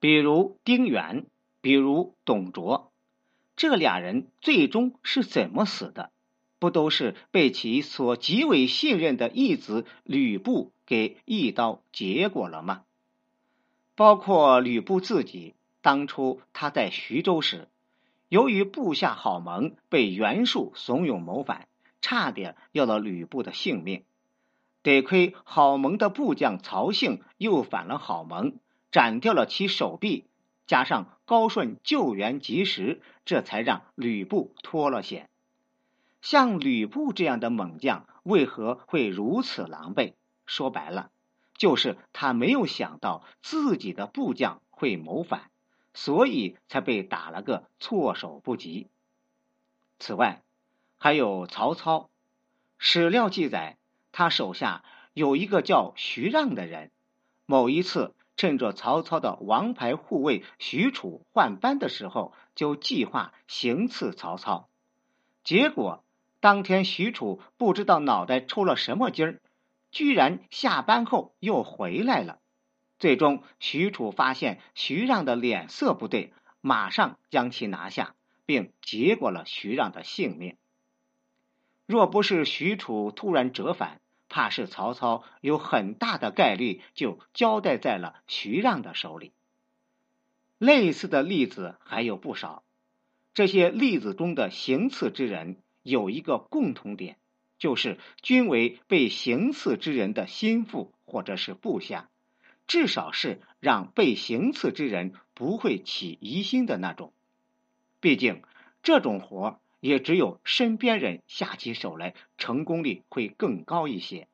比如丁原，比如董卓，这俩人最终是怎么死的？不都是被其所极为信任的义子吕布给一刀结果了吗？包括吕布自己，当初他在徐州时，由于部下郝萌被袁术怂恿谋反，差点要了吕布的性命。得亏郝萌的部将曹性又反了郝萌，斩掉了其手臂，加上高顺救援及时，这才让吕布脱了险。像吕布这样的猛将，为何会如此狼狈？说白了，就是他没有想到自己的部将会谋反，所以才被打了个措手不及。此外，还有曹操，史料记载，他手下有一个叫徐让的人。某一次，趁着曹操的王牌护卫许褚换班的时候，就计划行刺曹操，结果。当天，许褚不知道脑袋抽了什么筋儿，居然下班后又回来了。最终，许褚发现徐让的脸色不对，马上将其拿下，并结果了徐让的性命。若不是许褚突然折返，怕是曹操有很大的概率就交代在了徐让的手里。类似的例子还有不少，这些例子中的行刺之人。有一个共同点，就是均为被行刺之人的心腹或者是部下，至少是让被行刺之人不会起疑心的那种。毕竟这种活也只有身边人下起手来，成功率会更高一些。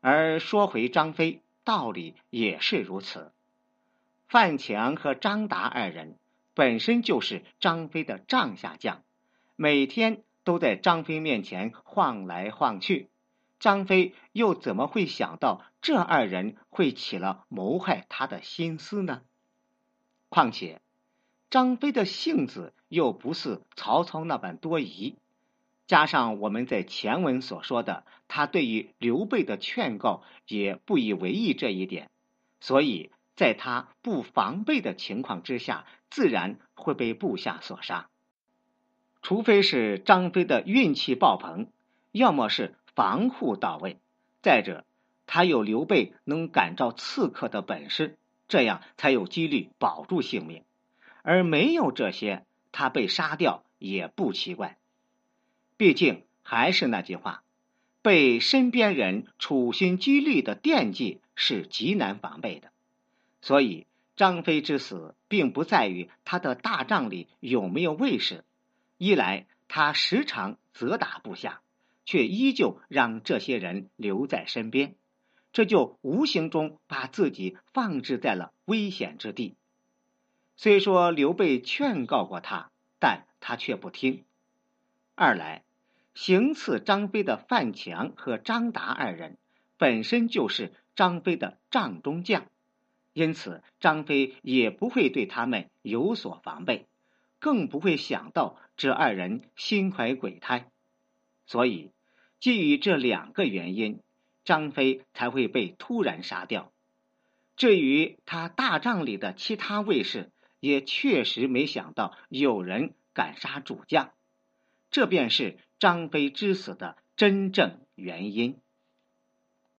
而说回张飞，道理也是如此。范强和张达二人本身就是张飞的帐下将。每天都在张飞面前晃来晃去，张飞又怎么会想到这二人会起了谋害他的心思呢？况且，张飞的性子又不似曹操那般多疑，加上我们在前文所说的，他对于刘备的劝告也不以为意这一点，所以在他不防备的情况之下，自然会被部下所杀。除非是张飞的运气爆棚，要么是防护到位，再者他有刘备能感召刺客的本事，这样才有几率保住性命。而没有这些，他被杀掉也不奇怪。毕竟还是那句话，被身边人处心积虑的惦记是极难防备的。所以张飞之死，并不在于他的大帐里有没有卫士。一来，他时常责打部下，却依旧让这些人留在身边，这就无形中把自己放置在了危险之地。虽说刘备劝告过他，但他却不听。二来，行刺张飞的范强和张达二人本身就是张飞的帐中将，因此张飞也不会对他们有所防备。更不会想到这二人心怀鬼胎，所以基于这两个原因，张飞才会被突然杀掉。至于他大帐里的其他卫士，也确实没想到有人敢杀主将，这便是张飞之死的真正原因。